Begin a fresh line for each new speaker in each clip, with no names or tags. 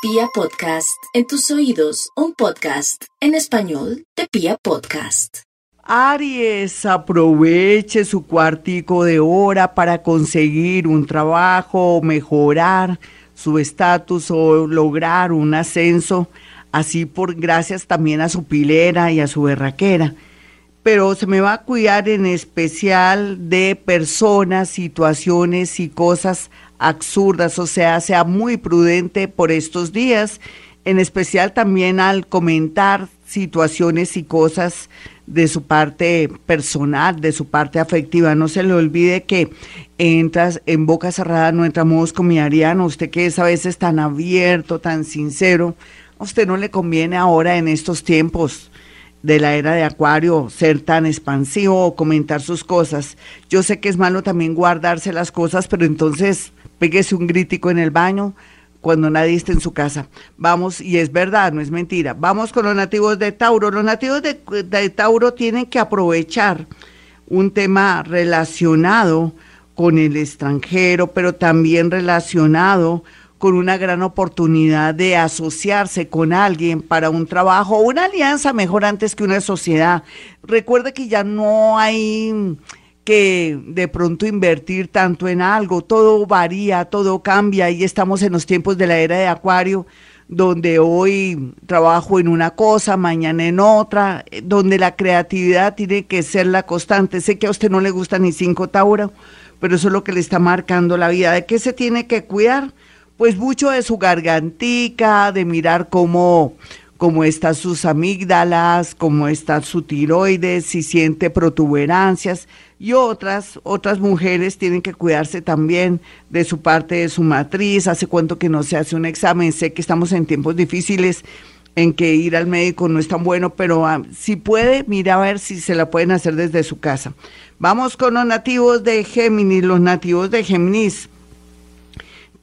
Pia Podcast, en tus oídos, un podcast en español de Pia Podcast.
Aries, aproveche su cuartico de hora para conseguir un trabajo, mejorar su estatus o lograr un ascenso, así por gracias también a su pilera y a su berraquera. Pero se me va a cuidar en especial de personas, situaciones y cosas absurdas, o sea, sea muy prudente por estos días, en especial también al comentar situaciones y cosas de su parte personal, de su parte afectiva. No se le olvide que entras en boca cerrada, no entramos con mi Ariano, usted que es a veces tan abierto, tan sincero, a usted no le conviene ahora en estos tiempos de la era de Acuario ser tan expansivo o comentar sus cosas. Yo sé que es malo también guardarse las cosas, pero entonces Péguese un grítico en el baño cuando nadie esté en su casa. Vamos, y es verdad, no es mentira. Vamos con los nativos de Tauro. Los nativos de, de Tauro tienen que aprovechar un tema relacionado con el extranjero, pero también relacionado con una gran oportunidad de asociarse con alguien para un trabajo, una alianza mejor antes que una sociedad. Recuerde que ya no hay que de pronto invertir tanto en algo, todo varía, todo cambia y estamos en los tiempos de la era de Acuario, donde hoy trabajo en una cosa, mañana en otra, donde la creatividad tiene que ser la constante. Sé que a usted no le gusta ni cinco Tauro, pero eso es lo que le está marcando la vida. ¿De qué se tiene que cuidar? Pues mucho de su gargantica, de mirar cómo cómo están sus amígdalas, cómo está su tiroides, si siente protuberancias. Y otras, otras mujeres tienen que cuidarse también de su parte de su matriz, hace cuánto que no se hace un examen, sé que estamos en tiempos difíciles en que ir al médico no es tan bueno, pero ah, si puede, mira a ver si se la pueden hacer desde su casa. Vamos con los nativos de Géminis, los nativos de Géminis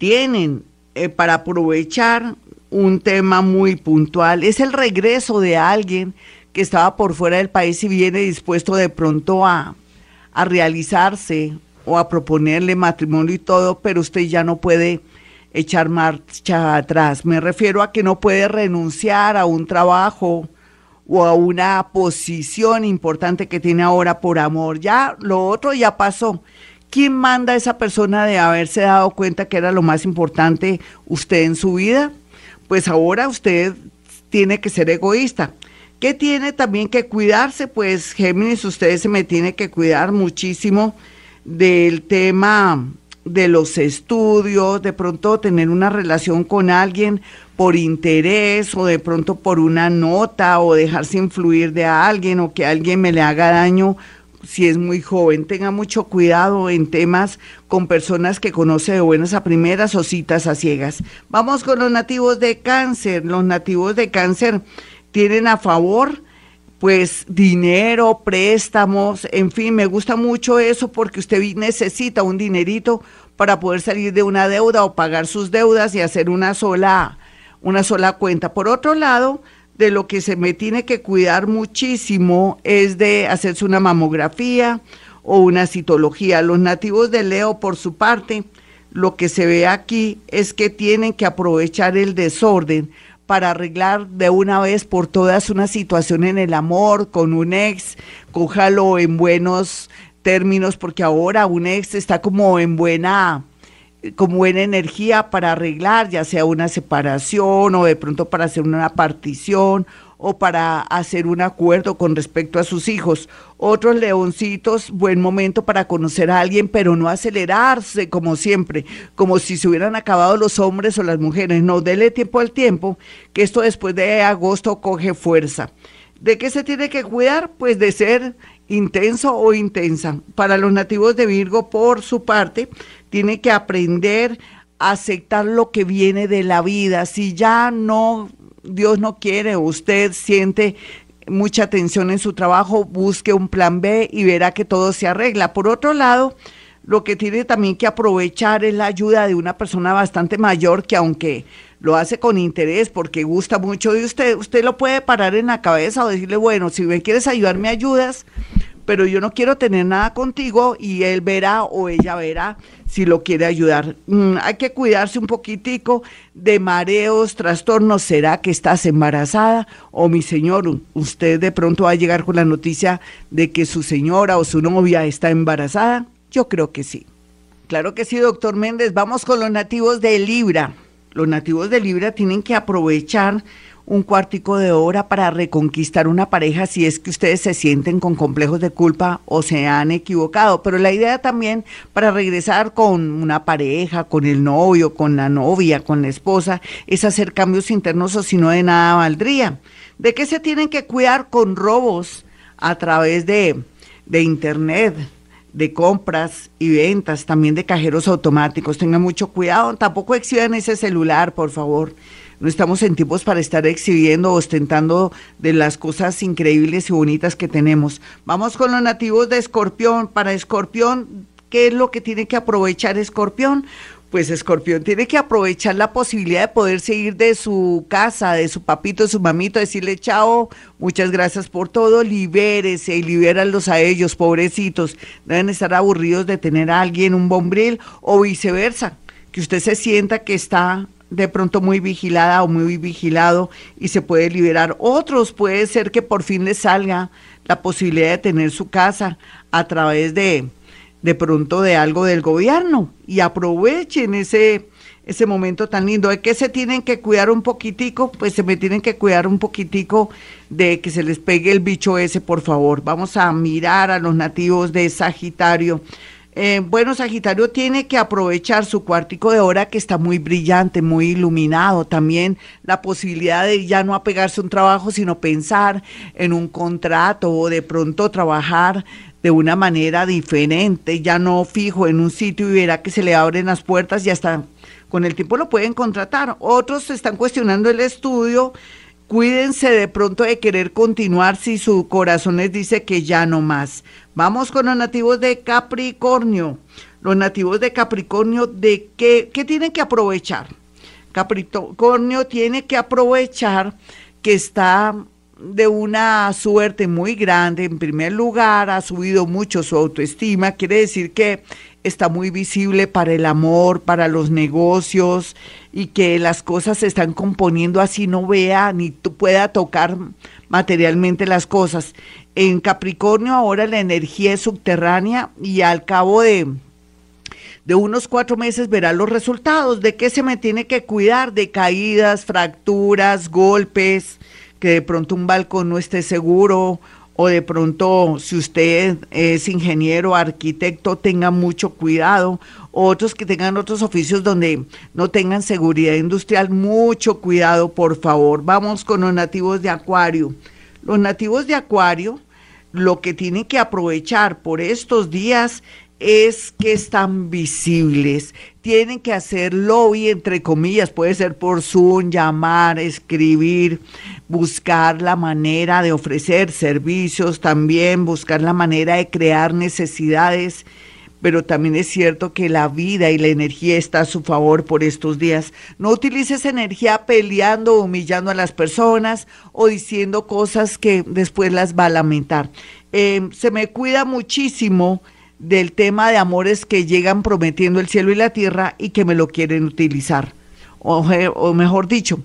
tienen eh, para aprovechar un tema muy puntual. Es el regreso de alguien que estaba por fuera del país y viene dispuesto de pronto a, a realizarse o a proponerle matrimonio y todo, pero usted ya no puede echar marcha atrás. Me refiero a que no puede renunciar a un trabajo o a una posición importante que tiene ahora por amor. Ya lo otro ya pasó. ¿Quién manda a esa persona de haberse dado cuenta que era lo más importante usted en su vida? pues ahora usted tiene que ser egoísta. ¿Qué tiene también que cuidarse? Pues Géminis, usted se me tiene que cuidar muchísimo del tema de los estudios, de pronto tener una relación con alguien por interés o de pronto por una nota o dejarse influir de alguien o que alguien me le haga daño si es muy joven, tenga mucho cuidado en temas con personas que conoce de buenas a primeras o citas a ciegas. Vamos con los nativos de cáncer. Los nativos de cáncer tienen a favor pues dinero, préstamos, en fin, me gusta mucho eso porque usted necesita un dinerito para poder salir de una deuda o pagar sus deudas y hacer una sola una sola cuenta. Por otro lado, de lo que se me tiene que cuidar muchísimo es de hacerse una mamografía o una citología. Los nativos de Leo, por su parte, lo que se ve aquí es que tienen que aprovechar el desorden para arreglar de una vez por todas una situación en el amor con un ex, cójalo en buenos términos, porque ahora un ex está como en buena con buena energía para arreglar, ya sea una separación o de pronto para hacer una partición o para hacer un acuerdo con respecto a sus hijos. Otros leoncitos, buen momento para conocer a alguien, pero no acelerarse como siempre, como si se hubieran acabado los hombres o las mujeres. No, dele tiempo al tiempo, que esto después de agosto coge fuerza. ¿De qué se tiene que cuidar? Pues de ser intenso o intensa. Para los nativos de Virgo, por su parte, tiene que aprender a aceptar lo que viene de la vida. Si ya no, Dios no quiere, usted siente mucha tensión en su trabajo, busque un plan B y verá que todo se arregla. Por otro lado, lo que tiene también que aprovechar es la ayuda de una persona bastante mayor que aunque lo hace con interés porque gusta mucho de usted, usted lo puede parar en la cabeza o decirle, bueno, si me quieres ayudar, me ayudas, pero yo no quiero tener nada contigo y él verá o ella verá si lo quiere ayudar. Mm, hay que cuidarse un poquitico de mareos, trastornos. ¿Será que estás embarazada? O mi señor, usted de pronto va a llegar con la noticia de que su señora o su novia está embarazada. Yo creo que sí. Claro que sí, doctor Méndez. Vamos con los nativos de Libra. Los nativos de Libra tienen que aprovechar un cuartico de hora para reconquistar una pareja si es que ustedes se sienten con complejos de culpa o se han equivocado. Pero la idea también para regresar con una pareja, con el novio, con la novia, con la esposa, es hacer cambios internos o si no de nada valdría. ¿De qué se tienen que cuidar con robos a través de, de internet? De compras y ventas, también de cajeros automáticos. Tengan mucho cuidado, tampoco exhiban ese celular, por favor. No estamos en tiempos para estar exhibiendo, ostentando de las cosas increíbles y bonitas que tenemos. Vamos con los nativos de Escorpión. Para Escorpión, ¿qué es lo que tiene que aprovechar Escorpión? Pues Escorpión tiene que aprovechar la posibilidad de poder seguir de su casa, de su papito, de su mamito, decirle chao, muchas gracias por todo, libérese y libéralos a ellos, pobrecitos. Deben estar aburridos de tener a alguien un bombril o viceversa, que usted se sienta que está de pronto muy vigilada o muy vigilado y se puede liberar. Otros puede ser que por fin les salga la posibilidad de tener su casa a través de de pronto de algo del gobierno y aprovechen ese ese momento tan lindo. ¿De que se tienen que cuidar un poquitico? Pues se me tienen que cuidar un poquitico de que se les pegue el bicho ese, por favor. Vamos a mirar a los nativos de Sagitario. Eh, bueno, Sagitario tiene que aprovechar su cuartico de hora que está muy brillante, muy iluminado. También la posibilidad de ya no apegarse a un trabajo, sino pensar en un contrato o de pronto trabajar de una manera diferente, ya no fijo en un sitio y verá que se le abren las puertas y hasta con el tiempo lo pueden contratar. Otros están cuestionando el estudio Cuídense de pronto de querer continuar si su corazón les dice que ya no más. Vamos con los nativos de Capricornio. Los nativos de Capricornio, ¿de qué, qué tienen que aprovechar? Capricornio tiene que aprovechar que está de una suerte muy grande. En primer lugar, ha subido mucho su autoestima. Quiere decir que está muy visible para el amor, para los negocios y que las cosas se están componiendo así no vea ni pueda tocar materialmente las cosas. En Capricornio ahora la energía es subterránea y al cabo de, de unos cuatro meses verá los resultados. ¿De qué se me tiene que cuidar? De caídas, fracturas, golpes, que de pronto un balcón no esté seguro o de pronto si usted es ingeniero, arquitecto, tenga mucho cuidado, otros que tengan otros oficios donde no tengan seguridad industrial, mucho cuidado, por favor. Vamos con los nativos de Acuario. Los nativos de Acuario lo que tienen que aprovechar por estos días es que están visibles. Tienen que hacer lobby, entre comillas, puede ser por Zoom, llamar, escribir, buscar la manera de ofrecer servicios, también buscar la manera de crear necesidades. Pero también es cierto que la vida y la energía está a su favor por estos días. No utilices energía peleando, humillando a las personas o diciendo cosas que después las va a lamentar. Eh, se me cuida muchísimo del tema de amores que llegan prometiendo el cielo y la tierra y que me lo quieren utilizar. O, mejor dicho,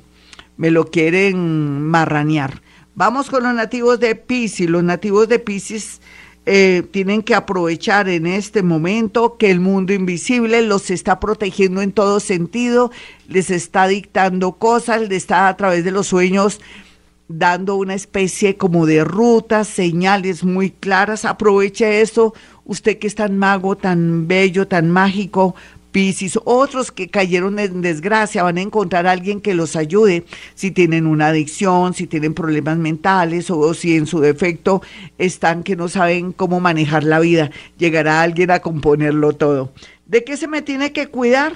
me lo quieren marranear. Vamos con los nativos de Pisces. Los nativos de Pisces eh, tienen que aprovechar en este momento que el mundo invisible los está protegiendo en todo sentido, les está dictando cosas, les está a través de los sueños dando una especie como de rutas, señales muy claras. Aproveche eso, usted que es tan mago, tan bello, tan mágico, Piscis, otros que cayeron en desgracia, van a encontrar a alguien que los ayude si tienen una adicción, si tienen problemas mentales o si en su defecto están que no saben cómo manejar la vida. Llegará alguien a componerlo todo. ¿De qué se me tiene que cuidar?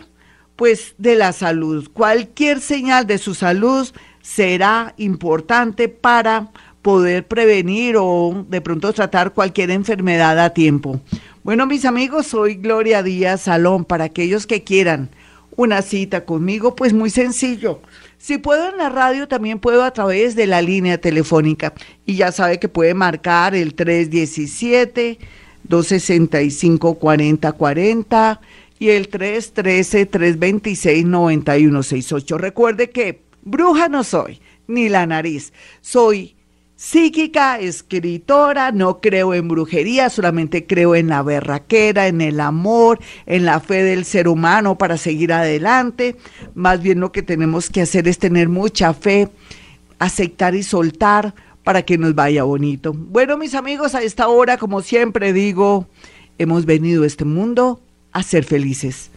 Pues de la salud. Cualquier señal de su salud será importante para poder prevenir o de pronto tratar cualquier enfermedad a tiempo. Bueno, mis amigos, soy Gloria Díaz Salón. Para aquellos que quieran una cita conmigo, pues muy sencillo. Si puedo en la radio, también puedo a través de la línea telefónica. Y ya sabe que puede marcar el 317-265-4040 y el 313-326-9168. Recuerde que bruja no soy, ni la nariz. Soy psíquica, escritora, no creo en brujería, solamente creo en la berraquera, en el amor, en la fe del ser humano para seguir adelante. Más bien lo que tenemos que hacer es tener mucha fe, aceptar y soltar para que nos vaya bonito. Bueno, mis amigos, a esta hora, como siempre digo, hemos venido a este mundo a ser felices.